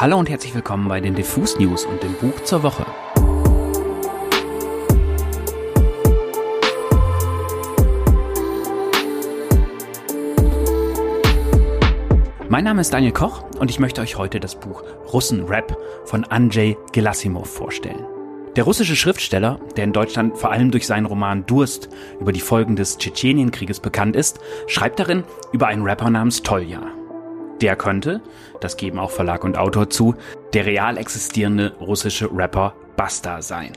Hallo und herzlich willkommen bei den Diffus News und dem Buch zur Woche. Mein Name ist Daniel Koch und ich möchte euch heute das Buch Russen Rap von Andrzej Gelasimov vorstellen. Der russische Schriftsteller, der in Deutschland vor allem durch seinen Roman Durst über die Folgen des Tschetschenienkrieges bekannt ist, schreibt darin über einen Rapper namens Tolja. Der könnte, das geben auch Verlag und Autor zu, der real existierende russische Rapper Basta sein.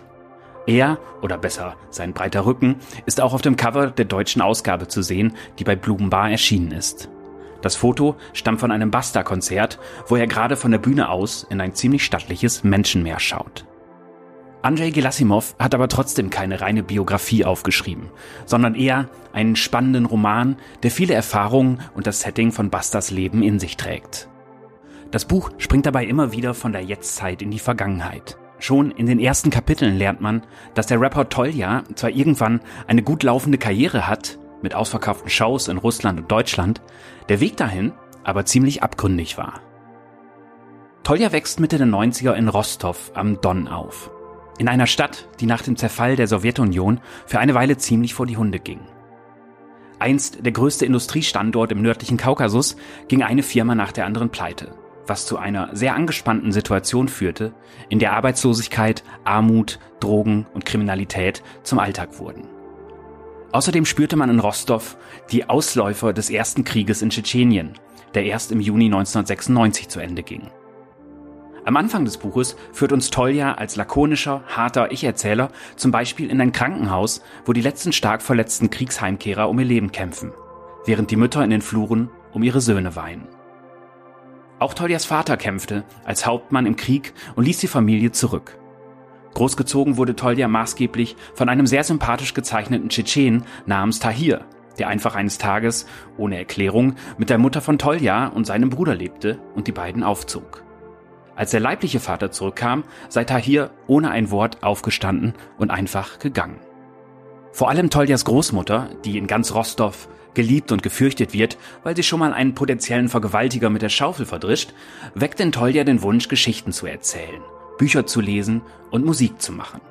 Er, oder besser sein breiter Rücken, ist auch auf dem Cover der deutschen Ausgabe zu sehen, die bei Blumenbar erschienen ist. Das Foto stammt von einem Basta-Konzert, wo er gerade von der Bühne aus in ein ziemlich stattliches Menschenmeer schaut. Andrei Gelasimov hat aber trotzdem keine reine Biografie aufgeschrieben, sondern eher einen spannenden Roman, der viele Erfahrungen und das Setting von Bastas Leben in sich trägt. Das Buch springt dabei immer wieder von der Jetztzeit in die Vergangenheit. Schon in den ersten Kapiteln lernt man, dass der Rapper Tolja zwar irgendwann eine gut laufende Karriere hat, mit ausverkauften Shows in Russland und Deutschland, der Weg dahin aber ziemlich abgründig war. Tolja wächst Mitte der 90er in Rostov am Don auf. In einer Stadt, die nach dem Zerfall der Sowjetunion für eine Weile ziemlich vor die Hunde ging. Einst der größte Industriestandort im nördlichen Kaukasus ging eine Firma nach der anderen pleite, was zu einer sehr angespannten Situation führte, in der Arbeitslosigkeit, Armut, Drogen und Kriminalität zum Alltag wurden. Außerdem spürte man in Rostov die Ausläufer des ersten Krieges in Tschetschenien, der erst im Juni 1996 zu Ende ging. Am Anfang des Buches führt uns Tolja als lakonischer, harter Ich-Erzähler zum Beispiel in ein Krankenhaus, wo die letzten stark verletzten Kriegsheimkehrer um ihr Leben kämpfen, während die Mütter in den Fluren um ihre Söhne weinen. Auch Toljas Vater kämpfte als Hauptmann im Krieg und ließ die Familie zurück. Großgezogen wurde Tolja maßgeblich von einem sehr sympathisch gezeichneten Tschetschen namens Tahir, der einfach eines Tages, ohne Erklärung, mit der Mutter von Tolja und seinem Bruder lebte und die beiden aufzog. Als der leibliche Vater zurückkam, sei Tahir ohne ein Wort aufgestanden und einfach gegangen. Vor allem Toljas Großmutter, die in ganz Rostov geliebt und gefürchtet wird, weil sie schon mal einen potenziellen Vergewaltiger mit der Schaufel verdrischt, weckt in Tolja den Wunsch, Geschichten zu erzählen, Bücher zu lesen und Musik zu machen.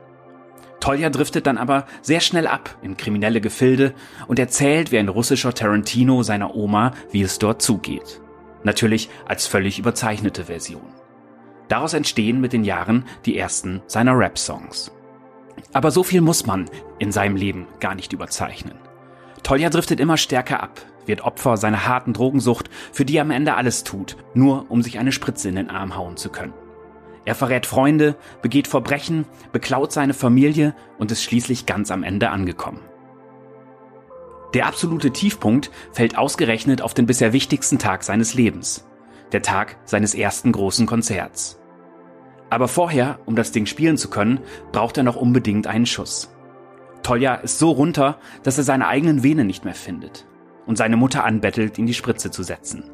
Tolja driftet dann aber sehr schnell ab in kriminelle Gefilde und erzählt wie ein russischer Tarantino seiner Oma, wie es dort zugeht. Natürlich als völlig überzeichnete Version. Daraus entstehen mit den Jahren die ersten seiner Rap-Songs. Aber so viel muss man in seinem Leben gar nicht überzeichnen. Tolja driftet immer stärker ab, wird Opfer seiner harten Drogensucht, für die er am Ende alles tut, nur um sich eine Spritze in den Arm hauen zu können. Er verrät Freunde, begeht Verbrechen, beklaut seine Familie und ist schließlich ganz am Ende angekommen. Der absolute Tiefpunkt fällt ausgerechnet auf den bisher wichtigsten Tag seines Lebens, der Tag seines ersten großen Konzerts. Aber vorher, um das Ding spielen zu können, braucht er noch unbedingt einen Schuss. Tolja ist so runter, dass er seine eigenen Venen nicht mehr findet und seine Mutter anbettelt, ihn die Spritze zu setzen.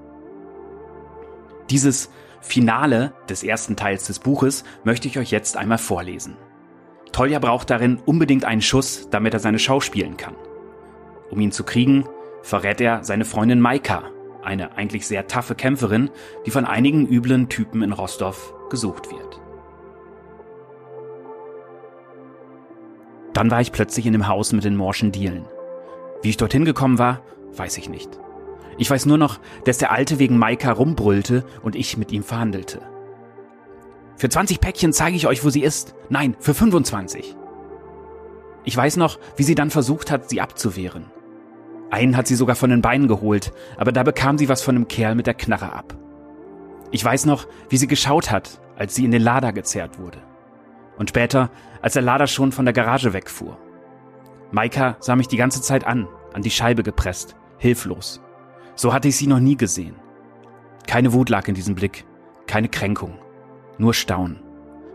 Dieses Finale des ersten Teils des Buches möchte ich euch jetzt einmal vorlesen. Tolja braucht darin unbedingt einen Schuss, damit er seine Schau spielen kann. Um ihn zu kriegen, verrät er seine Freundin Maika, eine eigentlich sehr taffe Kämpferin, die von einigen üblen Typen in Rostov gesucht wird. Dann war ich plötzlich in dem Haus mit den morschen Dielen. Wie ich dorthin gekommen war, weiß ich nicht. Ich weiß nur noch, dass der Alte wegen Maika rumbrüllte und ich mit ihm verhandelte. Für 20 Päckchen zeige ich euch, wo sie ist. Nein, für 25. Ich weiß noch, wie sie dann versucht hat, sie abzuwehren. Einen hat sie sogar von den Beinen geholt, aber da bekam sie was von einem Kerl mit der Knarre ab. Ich weiß noch, wie sie geschaut hat, als sie in den Lader gezerrt wurde. Und später, als der Lader schon von der Garage wegfuhr. Maika sah mich die ganze Zeit an, an die Scheibe gepresst, hilflos. So hatte ich sie noch nie gesehen. Keine Wut lag in diesem Blick, keine Kränkung, nur Staunen.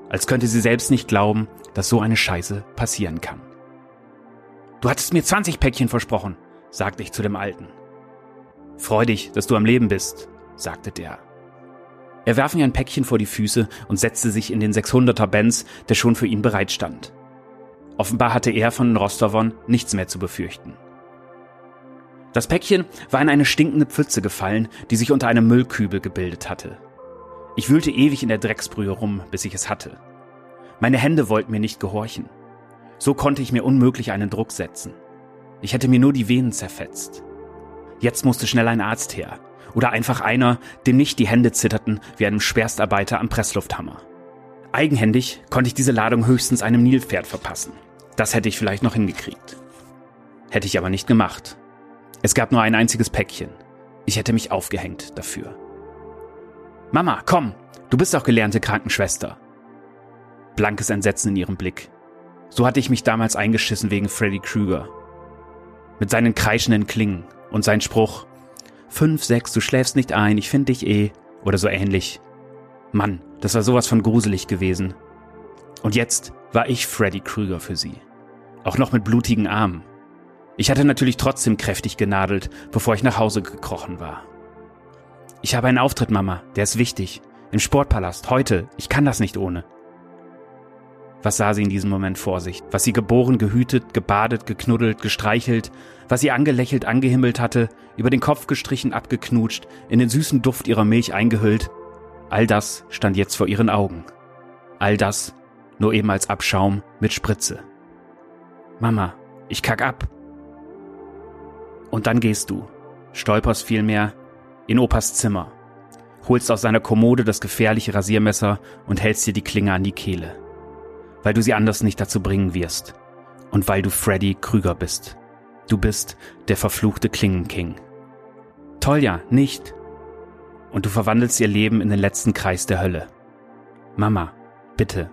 Als könnte sie selbst nicht glauben, dass so eine Scheiße passieren kann. Du hattest mir 20 Päckchen versprochen, sagte ich zu dem Alten. Freu dich, dass du am Leben bist, sagte der. Er warf mir ein Päckchen vor die Füße und setzte sich in den 600er Benz, der schon für ihn bereitstand. Offenbar hatte er von den Rostovern nichts mehr zu befürchten. Das Päckchen war in eine stinkende Pfütze gefallen, die sich unter einem Müllkübel gebildet hatte. Ich wühlte ewig in der Drecksbrühe rum, bis ich es hatte. Meine Hände wollten mir nicht gehorchen. So konnte ich mir unmöglich einen Druck setzen. Ich hätte mir nur die Venen zerfetzt. Jetzt musste schnell ein Arzt her. Oder einfach einer, dem nicht die Hände zitterten wie einem Schwerstarbeiter am Presslufthammer. Eigenhändig konnte ich diese Ladung höchstens einem Nilpferd verpassen. Das hätte ich vielleicht noch hingekriegt. Hätte ich aber nicht gemacht. Es gab nur ein einziges Päckchen. Ich hätte mich aufgehängt dafür. Mama, komm, du bist auch gelernte Krankenschwester. Blankes Entsetzen in ihrem Blick. So hatte ich mich damals eingeschissen wegen Freddy Krueger. Mit seinen kreischenden Klingen und sein Spruch, fünf, sechs, du schläfst nicht ein, ich find dich eh, oder so ähnlich. Mann, das war sowas von gruselig gewesen. Und jetzt war ich Freddy Krueger für sie. Auch noch mit blutigen Armen. Ich hatte natürlich trotzdem kräftig genadelt, bevor ich nach Hause gekrochen war. Ich habe einen Auftritt, Mama, der ist wichtig. Im Sportpalast, heute. Ich kann das nicht ohne. Was sah sie in diesem Moment vor sich? Was sie geboren, gehütet, gebadet, geknuddelt, gestreichelt, was sie angelächelt, angehimmelt hatte, über den Kopf gestrichen, abgeknutscht, in den süßen Duft ihrer Milch eingehüllt. All das stand jetzt vor ihren Augen. All das nur eben als Abschaum mit Spritze. Mama, ich kack ab. Und dann gehst du, stolperst vielmehr in Opas Zimmer, holst aus seiner Kommode das gefährliche Rasiermesser und hältst dir die Klinge an die Kehle. Weil du sie anders nicht dazu bringen wirst. Und weil du Freddy Krüger bist. Du bist der verfluchte Klingenking. Tolja, nicht. Und du verwandelst ihr Leben in den letzten Kreis der Hölle. Mama, bitte,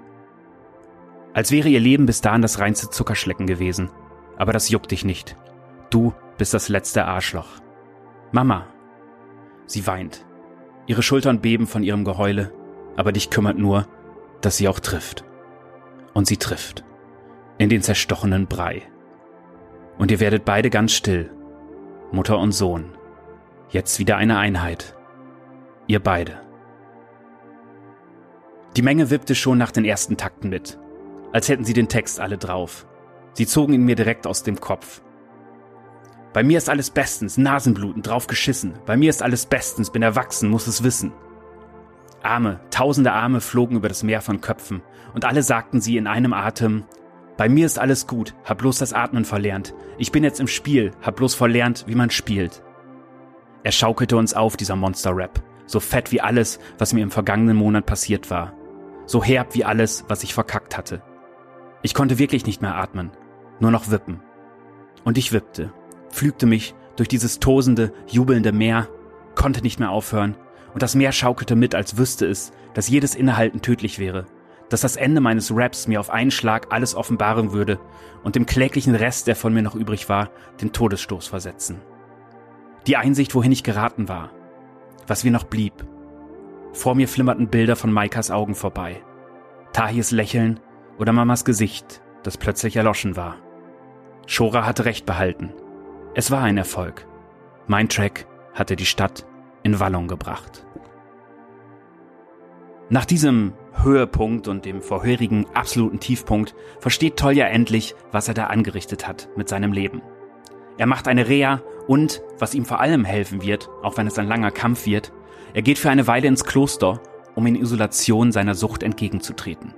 als wäre ihr Leben bis dahin das reinste Zuckerschlecken gewesen. Aber das juckt dich nicht. Du bist das letzte Arschloch. Mama. Sie weint. Ihre Schultern beben von ihrem Geheule, aber dich kümmert nur, dass sie auch trifft. Und sie trifft. In den zerstochenen Brei. Und ihr werdet beide ganz still. Mutter und Sohn. Jetzt wieder eine Einheit. Ihr beide. Die Menge wippte schon nach den ersten Takten mit als hätten sie den Text alle drauf. Sie zogen ihn mir direkt aus dem Kopf. Bei mir ist alles bestens, Nasenbluten, drauf geschissen. Bei mir ist alles bestens, bin erwachsen, muss es wissen. Arme, tausende Arme flogen über das Meer von Köpfen, und alle sagten sie in einem Atem, bei mir ist alles gut, hab bloß das Atmen verlernt. Ich bin jetzt im Spiel, hab bloß verlernt, wie man spielt. Er schaukelte uns auf, dieser Monster-Rap, so fett wie alles, was mir im vergangenen Monat passiert war. So herb wie alles, was ich verkackt hatte. Ich konnte wirklich nicht mehr atmen, nur noch wippen. Und ich wippte, pflügte mich durch dieses tosende, jubelnde Meer, konnte nicht mehr aufhören, und das Meer schaukelte mit, als wüsste es, dass jedes Innehalten tödlich wäre, dass das Ende meines Raps mir auf einen Schlag alles offenbaren würde und dem kläglichen Rest, der von mir noch übrig war, den Todesstoß versetzen. Die Einsicht, wohin ich geraten war, was mir noch blieb. Vor mir flimmerten Bilder von Maikas Augen vorbei. Tahis Lächeln oder Mamas Gesicht, das plötzlich erloschen war. Shora hatte recht behalten. Es war ein Erfolg. Mein Track hatte die Stadt in Wallung gebracht. Nach diesem Höhepunkt und dem vorherigen absoluten Tiefpunkt versteht Tolja endlich, was er da angerichtet hat mit seinem Leben. Er macht eine Reha und, was ihm vor allem helfen wird, auch wenn es ein langer Kampf wird, er geht für eine Weile ins Kloster, um in Isolation seiner Sucht entgegenzutreten.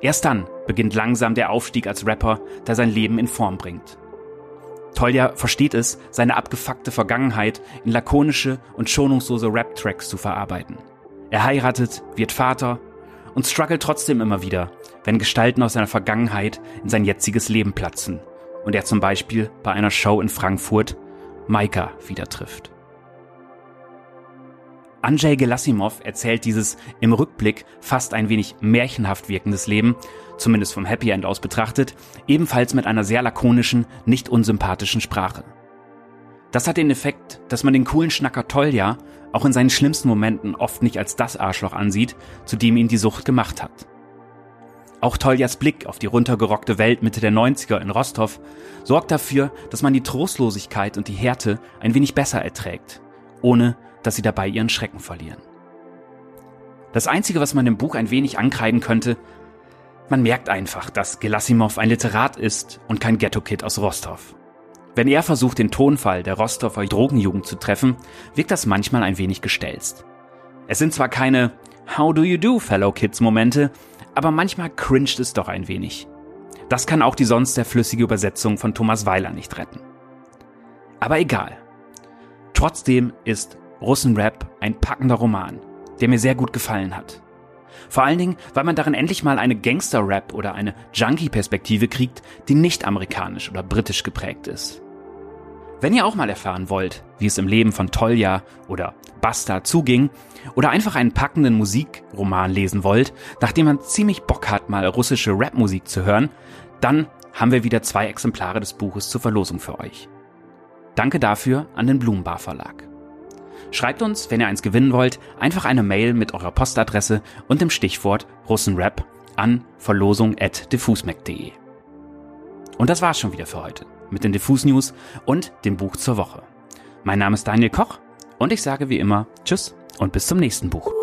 Erst dann beginnt langsam der Aufstieg als Rapper, der sein Leben in Form bringt. Tolja versteht es, seine abgefuckte Vergangenheit in lakonische und schonungslose Rap-Tracks zu verarbeiten. Er heiratet, wird Vater und struggelt trotzdem immer wieder, wenn Gestalten aus seiner Vergangenheit in sein jetziges Leben platzen und er zum Beispiel bei einer Show in Frankfurt Maika wieder trifft. Andrzej Gelasimov erzählt dieses im Rückblick fast ein wenig märchenhaft wirkendes Leben, zumindest vom Happy End aus betrachtet, ebenfalls mit einer sehr lakonischen, nicht unsympathischen Sprache. Das hat den Effekt, dass man den coolen Schnacker Tolja auch in seinen schlimmsten Momenten oft nicht als das Arschloch ansieht, zu dem ihn die Sucht gemacht hat. Auch Toljas Blick auf die runtergerockte Welt Mitte der 90er in Rostov sorgt dafür, dass man die Trostlosigkeit und die Härte ein wenig besser erträgt, ohne dass sie dabei ihren Schrecken verlieren. Das Einzige, was man im Buch ein wenig ankreiden könnte, man merkt einfach, dass Gelasimov ein Literat ist und kein Ghetto-Kid aus Rostov. Wenn er versucht, den Tonfall der Rostover Drogenjugend zu treffen, wirkt das manchmal ein wenig gestelzt. Es sind zwar keine How do you do, Fellow Kids Momente, aber manchmal cringet es doch ein wenig. Das kann auch die sonst sehr flüssige Übersetzung von Thomas Weiler nicht retten. Aber egal. Trotzdem ist Russenrap ein packender Roman, der mir sehr gut gefallen hat. Vor allen Dingen, weil man darin endlich mal eine Gangster-Rap oder eine Junkie-Perspektive kriegt, die nicht amerikanisch oder britisch geprägt ist. Wenn ihr auch mal erfahren wollt, wie es im Leben von Tolja oder Basta zuging, oder einfach einen packenden Musikroman lesen wollt, nachdem man ziemlich Bock hat, mal russische Rapmusik zu hören, dann haben wir wieder zwei Exemplare des Buches zur Verlosung für euch. Danke dafür an den Blumenbar Verlag. Schreibt uns, wenn ihr eins gewinnen wollt, einfach eine Mail mit eurer Postadresse und dem Stichwort Russenrap an verlosung.diffusmac.de. Und das war's schon wieder für heute mit den Diffus News und dem Buch zur Woche. Mein Name ist Daniel Koch und ich sage wie immer Tschüss und bis zum nächsten Buch.